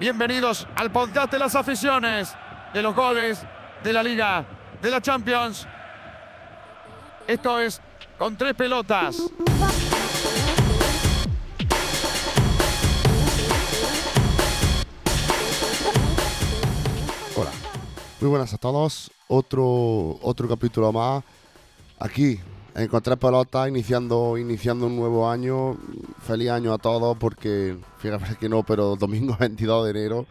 Bienvenidos al podcast de las aficiones, de los goles, de la Liga, de la Champions. Esto es con tres pelotas. Hola, muy buenas a todos. Otro, otro capítulo más aquí en Tres Pelotas, iniciando, iniciando un nuevo año. Feliz año a todos porque, fíjate que no, pero domingo 22 de enero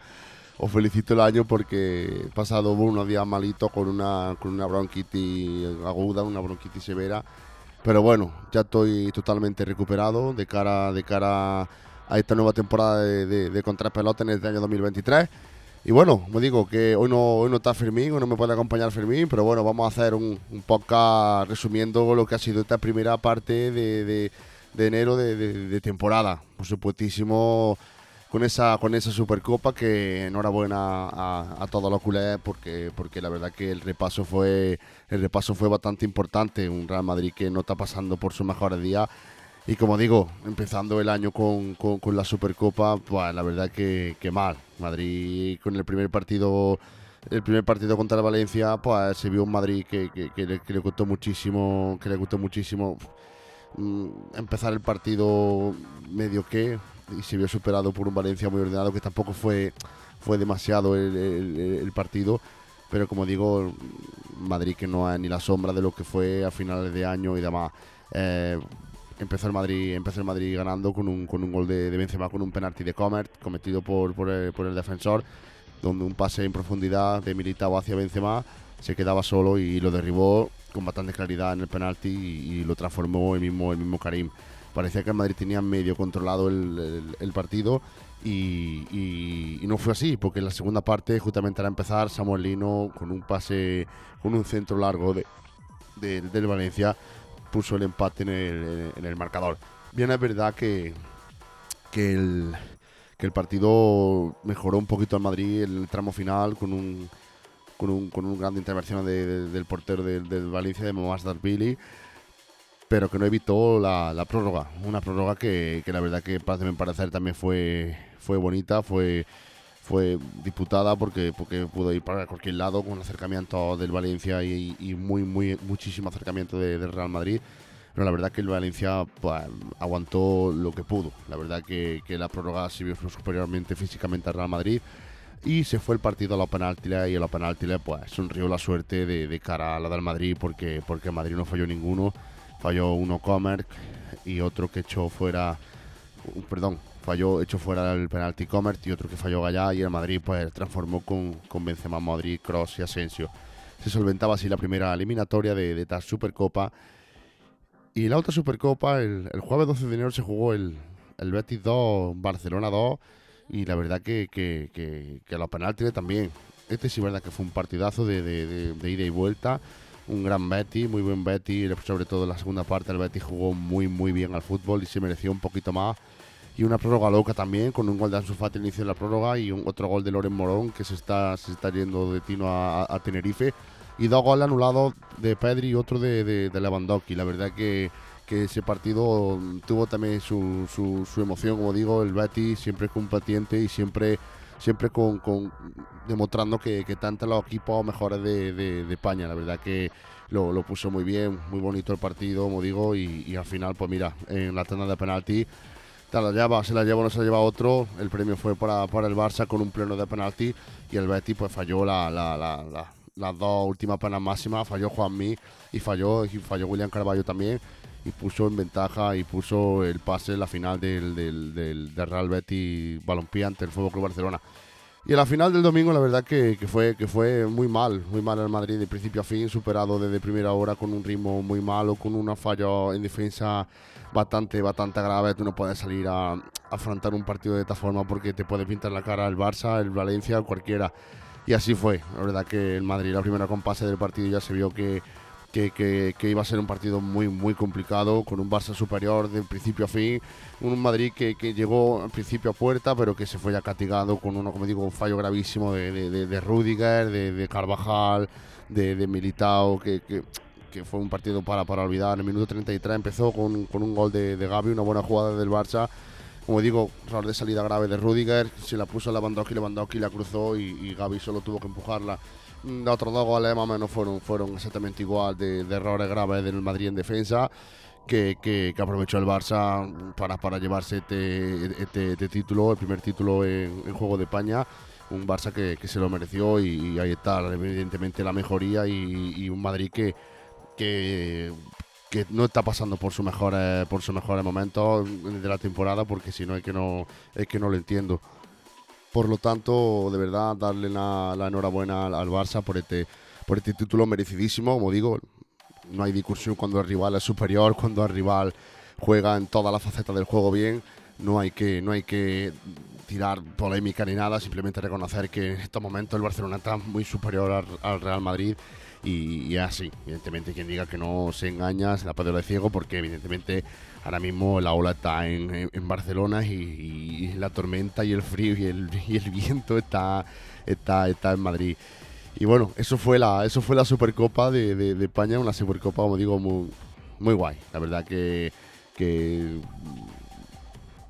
os felicito el año porque he pasado unos días malitos con una, con una bronquitis aguda, una bronquitis severa. Pero bueno, ya estoy totalmente recuperado de cara, de cara a esta nueva temporada de, de, de en este año 2023. Y bueno, me digo que hoy no, hoy no está Fermín, hoy no me puede acompañar Fermín, pero bueno, vamos a hacer un, un podcast resumiendo lo que ha sido esta primera parte de, de, enero de, temporada. Por supuestísimo, con esa, con esa Supercopa, que enhorabuena a, a todos los culés, porque, porque la verdad que el repaso fue el repaso fue bastante importante. Un Real Madrid que no está pasando por sus mejores días y como digo, empezando el año con, con, la Supercopa, pues la verdad que, que, mal. Madrid con el primer partido el primer partido contra el Valencia, pues se vio un Madrid que, que, le, que le, costó muchísimo, que le gustó muchísimo. Mm, empezar el partido medio que y se vio superado por un Valencia muy ordenado que tampoco fue fue demasiado el partido. Pero como digo Madrid que no es ni la sombra de lo que fue a finales de año y demás. Eh, empezó el Madrid empezó el Madrid ganando con un, con un gol de, de Benzema con un penalti de Comert cometido por, por, el, por el defensor donde un pase en profundidad de Militao hacia Benzema se quedaba solo y lo derribó con bastante claridad en el penalti y, lo transformó el mismo el mismo Karim. Parecía que el Madrid tenía medio controlado el, el, partido y, y, no fue así, porque en la segunda parte, justamente al empezar, Samuel Lino con un pase, con un centro largo de, del Valencia, puso el empate en el, en el marcador. Bien, es verdad que, que, el, que el partido mejoró un poquito al Madrid en el tramo final con un, con un, con un gran intervención de, de, del portero del, del Valencia, de Momasdar Billy, pero que no evitó la, la prórroga. Una prórroga que, que, la verdad que me parecer también fue, fue bonita, fue fue disputada porque, porque pudo ir para cualquier lado con acercamiento del Valencia y, y muy, muy, muchísimo acercamiento de, del Real Madrid. Pero la verdad que el Valencia pues, aguantó lo que pudo. La verdad que, que la prórroga se vio superiormente físicamente al Real Madrid. Y se fue el partido a la penalti y a la penalti pues sonrió la suerte de, de, cara a la del Madrid porque, porque Madrid no falló ninguno. Falló uno Comer y otro que echó fuera, perdón, falló hecho fuera el penalti Comert y otro que falló Gallá y el Madrid pues transformó con, con Benzema, Madrid, Cross y Asensio. Se solventaba así la primera eliminatoria de, de esta Supercopa. Y la otra Supercopa, el, el, jueves 12 de enero se jugó el, el Betis 2, Barcelona 2 y la verdad que, que, que, que los penaltis también. Este sí verdad que fue un partidazo de, de, de, de ida y vuelta un gran Betty, muy buen Betty, sobre todo en la segunda parte el Betty jugó muy muy bien al fútbol y se mereció un poquito más y una prórroga loca también, con un gol de Ansu al inicio de la prórroga y un, otro gol de Loren Morón que se está, se está yendo de tino a, a, Tenerife. Y dos goles anulados de Pedri y otro de, de, de Lewandowski. La verdad que, que ese partido tuvo también su, su, su, emoción, como digo, el Betis siempre combatiente y siempre siempre con, con demostrando que, que tanto los equipos mejores de, de, de España, la verdad que lo, lo, puso muy bien, muy bonito el partido, como digo, y, y al final, pues mira, en la tanda de penalti te la lleva, se la lleva o no se la lleva otro. El premio fue para, para el Barça con un pleno de penalti y el Betis pues falló la, la, la, la las dos últimas penas máximas, falló Juanmi y falló, y falló William Carballo también y puso en ventaja y puso el pase en la final del, del, del, del Real Betis Balompié ante el Fútbol Club Barcelona. Y en la final del domingo, la verdad que, que, fue, que fue muy mal, muy mal el Madrid de principio a fin, superado desde primera hora con un ritmo muy malo, con una falla en defensa bastante, bastante grave. Tú no puedes salir a, afrontar un partido de esta forma porque te puede pintar la cara el Barça, el Valencia, cualquiera. Y así fue. La verdad que el Madrid, la primera compase del partido, ya se vio que, que, que, que, iba a ser un partido muy, muy complicado, con un Barça superior de principio a fin. Un Madrid que, que llegó al principio a puerta, pero que se fue ya castigado con uno, como digo, un fallo gravísimo de, de, de, de Rudiger, de, de Carvajal, de, Militao, que, fue un partido para, para olvidar. En el minuto 33 empezó con, con un gol de, de Gavi, una buena jugada del Barça. Como digo, error de salida grave de Rudiger, se la puso Lewandowski, Lewandowski la cruzó y, y Gaby solo tuvo que empujarla. Mm, Los otros dos goles más o menos fueron, fueron exactamente igual de, errores graves del Madrid en defensa. Que, que- aprovechó el Barça para, para llevarse este, este- este título, el primer título en, Juego de España. Un Barça que, que se lo mereció y, y ahí está, evidentemente, la mejoría y, y un Madrid que, que, que no está pasando por sus mejores, por sus mejores momentos de la temporada, porque si no es que no, es que no lo entiendo. Por lo tanto, de verdad, darle la, la enhorabuena al, Barça por este, por este título merecidísimo. Como digo, no hay discusión cuando el rival es superior, cuando el rival juega en todas las facetas del juego bien. No hay que, no hay que tirar polémica ni nada, simplemente reconocer que en estos momentos el Barcelona está muy superior al Real Madrid y, y así. Evidentemente, quien diga que no se engaña se la puede de ciego, porque evidentemente ahora mismo la ola está en, en- Barcelona y, la tormenta y el frío y el, y el viento está, está, está en Madrid. Y bueno, eso fue la, eso fue la Supercopa de, de- España, una Supercopa, como digo, muy, muy guay. La verdad que, que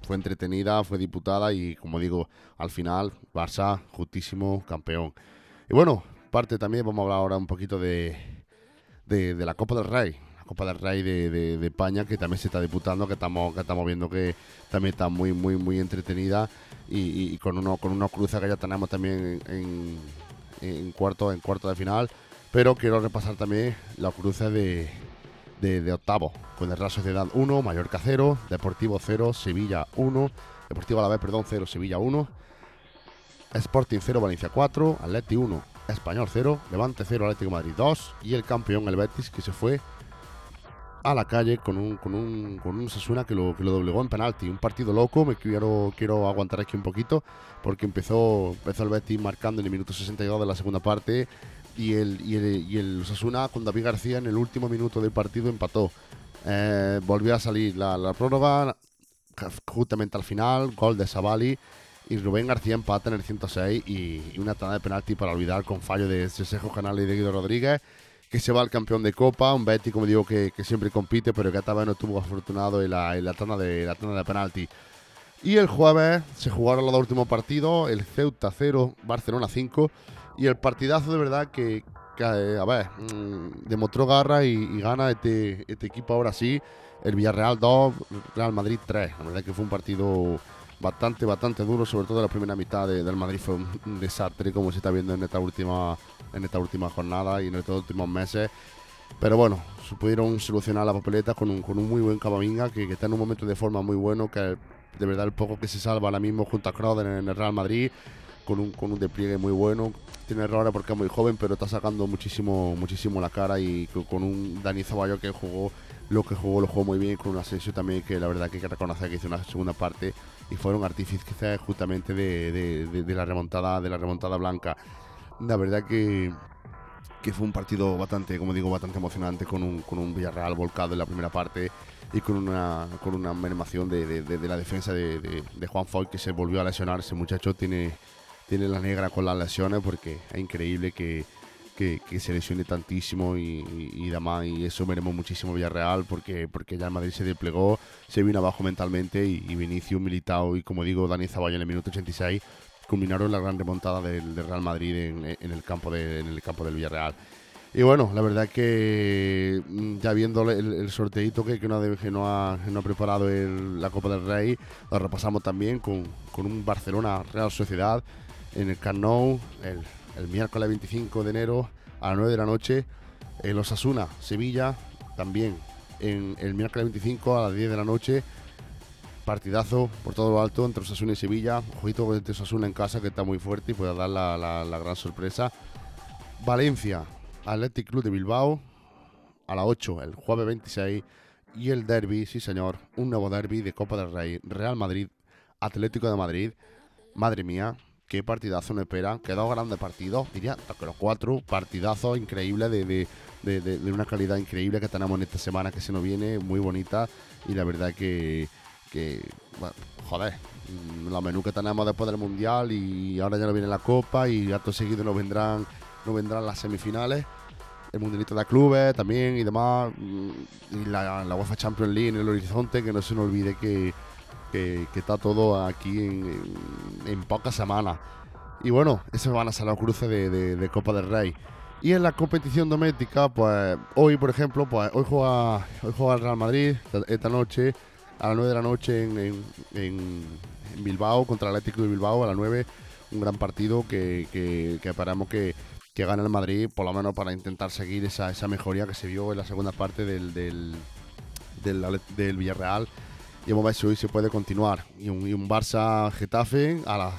fue entretenida, fue disputada y como digo, al final, Barça, justísimo campeón. Y bueno, parte también, vamos a hablar ahora un poquito de, de, la Copa del Rey. La Copa del Rey de, de- España, que también se está disputando, que estamos, que estamos viendo que también está muy, muy, muy entretenida y, con, uno, con unos cruces que ya tenemos también en, en cuarto, en cuarto de final. Pero quiero repasar también los cruces de, de, de octavo, con el Real Sociedad 1, Mallorca 0, Deportivo 0, Sevilla 1, Deportivo a la vez, perdón, 0, Sevilla 1, Sporting 0, Valencia 4, Atleti 1, Español 0, Levante 0, Atlético Madrid 2 y el campeón, el Betis, que se fue a la calle con un, con un, con un Sasuna que lo, que lo doblegó en penalti. Un partido loco, me quiero, quiero aguantar aquí un poquito, porque empezó, empezó el Betis marcando en el minuto 62 de la segunda parte y el, y el, y el Osasuna con David García en el último minuto del partido empató. Eh, volvió a salir la, la prórroga justamente al final, gol de Savali y Rubén García empata en el 106 y, una tanda de penalti para olvidar con fallo de Sesejo Canales y de Guido Rodríguez que se va al campeón de Copa, un Betty como digo que, siempre compite pero que esta vez no estuvo afortunado en la, en tanda de la tanda de penalti. Y el jueves se jugaron los dos últimos partidos, el Ceuta 0, Barcelona 5 y el partidazo de verdad que, que, eh, a ver, mm, demostró garra y, y gana este, este equipo ahora sí. El Villarreal 2, Real Madrid 3. La verdad que fue un partido bastante, bastante duro, sobre todo la primera mitad de- del Madrid fue un, desastre como se está viendo en esta última, en esta última jornada y en estos últimos meses. Pero bueno, se pudieron solucionar la papeleta con un, con un muy buen Camavinga que, está en un momento de forma muy bueno, que de verdad el poco que se salva ahora mismo junto a Kroos en el Real Madrid, con un, con un despliegue muy bueno. Tiene errores porque es muy joven, pero está sacando muchísimo, muchísimo la cara y co- con un Dani Zaballo que jugó lo que jugó, lo jugó muy bien, con un Asensio también que la verdad que hay que reconocer que hizo una segunda parte y fueron artífices justamente de, de- de- de la remontada, de la remontada blanca. La verdad que que fue un partido bastante, como digo, bastante emocionante con un, con un Villarreal volcado en la primera parte y con una, con una mermación de, la defensa de, de- de Juan Foy que se volvió a lesionar. Ese muchacho tiene, tiene la negra con las lesiones porque es increíble que, que, que se lesione tantísimo y, y, y demás. Y eso mermó muchísimo Villarreal porque, porque ya el Madrid se desplegó, se vino abajo mentalmente y, y Vinicius, Militao y como digo, Dani Zaballo en el minuto 86 culminaron la gran remontada del, del Real Madrid en, en el campo de, en el campo del Villarreal. Y bueno, la verdad que mm, ya viendo el, el sorteito que, que, no, ha- que no ha, no ha preparado el- la Copa del Rey, lo repasamos también con, con un Barcelona Real Sociedad en el Camp Nou el, el miércoles 25 de enero a las 9 de la noche. El Osasuna Sevilla también en el miércoles 25 a las 10 de la noche. Partidazo por todo lo alto entre Osasuna y Sevilla. Ojito este Osasuna en casa que está muy fuerte y puede dar la, la- la gran sorpresa. Valencia, Athletic Club de Bilbao a las 8 el jueves 26 y el derby, sí señor, un nuevo derby de Copa del Rey, Real Madrid, Atlético de Madrid. Madre mía, qué partidazo nos espera. Quedó grandes partidos, diría que los cuatro partidazos increíbles de, de- de- una calidad increíble que tenemos en esta semana que se nos viene, muy bonita. Y la verdad que, que bueno, joder, mm, la menú que tenemos después del Mundial y ahora ya no viene la Copa y acto seguido nos vendrán, nos vendrán las semifinales. El mundialito de clubes también y demás. Mm, y la, la UEFA Champions League en el horizonte que no se nos olvide que, que, está todo aquí en, pocas semanas. Y bueno, esos van a ser los cruces de, Copa del Rey. Y en la competición doméstica, pues hoy, por ejemplo, pues hoy juega, hoy juega el Real Madrid esta noche a las 9 de la noche en, Bilbao contra el Atlético de Bilbao a las 9. Un gran partido que, que, que esperamos que, que gane el Madrid, por lo menos para intentar seguir esa, esa mejoría que se vio en la segunda parte del, del, del, Villarreal. Y ver si hoy se puede continuar. Y un, un Barça-Getafe a las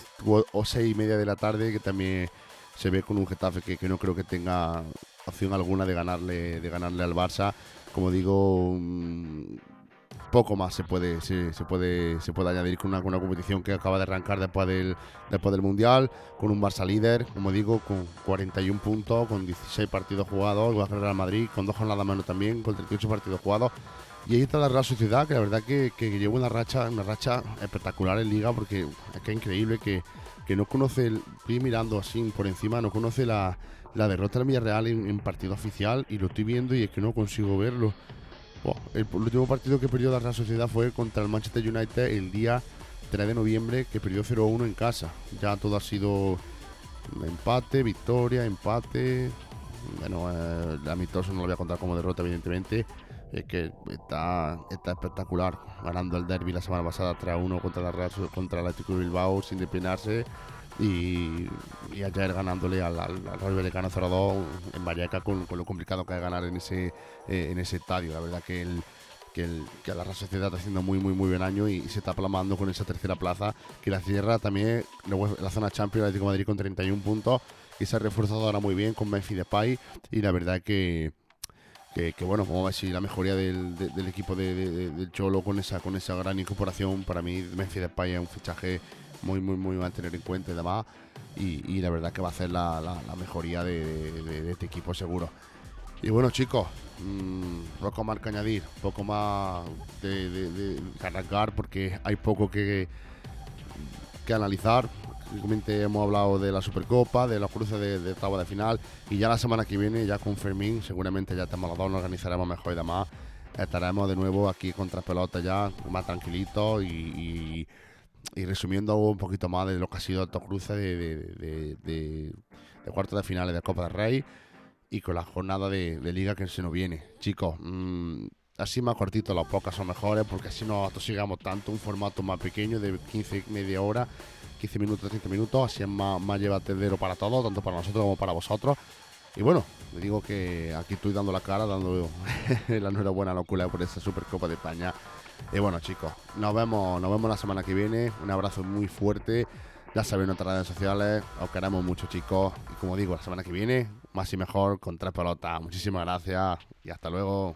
6 y media de la tarde, que también se ve con un Getafe que, que, no creo que tenga opción alguna de ganarle, de ganarle al Barça. Como digo, poco más se puede, se, puede, se puede añadir con una, competición que acaba de arrancar después del, después del Mundial, con un Barça líder, como digo, con 41 puntos, con 16 partidos jugados, igual que Real Madrid, con dos jornadas menos también, con 38 partidos jugados. Y ahí está la Real Sociedad, que la verdad que, lleva una racha, una racha espectacular en Liga, porque es que es increíble que, que no conoce, estoy mirando así por encima, no conoce la, la derrota del Villarreal en, en partido oficial y lo estoy viendo y es que no consigo verlo el, último partido que perdió la Real Sociedad fue contra el Manchester United el día 3 de noviembre, que perdió 0-1 en casa. Ya todo ha sido empate, victoria, empate. Bueno, eh, el amistoso no lo voy a contar como derrota, evidentemente. Es que está, está espectacular. Ganando el derby la semana pasada 3-1 contra la Real, contra el Atlético Bilbao sin despeinarse y, ayer ganándole al, al, Real Vallecano 0-2 en Valleca con, lo complicado que es ganar en ese, eh, en ese estadio. La verdad que el, que, el, que la Real Sociedad está haciendo muy, muy, muy buen año y, se está plamando con esa tercera plaza que la cierra también la zona Champions Atlético Madrid con 31 puntos y se ha reforzado ahora muy bien con Memphis Depay y la verdad que, que, bueno, vamos a ver si la mejoría del, equipo de, del Cholo con esa, con esa gran incorporación, para mí Memphis Depay es un fichaje muy, muy, muy a tener en cuenta y demás. Y, la verdad que va a hacer la, mejoría de, este equipo seguro. Y bueno, chicos, mm, poco más que añadir, poco más de, cargar porque hay poco que, que analizar. Simplemente hemos hablado de la Supercopa, de los cruces de, de de final y ya la semana que viene, ya con Fermín, seguramente ya estamos los dos, nos organizaremos mejor y demás. Estaremos de nuevo aquí contra pelota ya, más tranquilitos y resumiendo un poquito más de lo que ha sido estos cruces de, de, de, cuartos de finales de Copa del Rey y con la jornada de, liga que se nos viene. Chicos, mmm, así más cortito, las pocas son mejores porque así no atosigamos tanto, un formato más pequeño de 15, media hora, 15 minutos, 30 minutos, así es más, más llevatedero para todos, tanto para nosotros como para vosotros. Y bueno, le digo que aquí estoy dando la cara, dando la enhorabuena a la por esta Supercopa de España y bueno, chicos, nos vemos, nos vemos la semana que viene. Un abrazo muy fuerte. Ya saben nuestras redes sociales. Os queremos mucho, chicos. Y como digo, la semana que viene, más y mejor con tres pelotas. Muchísimas gracias y hasta luego.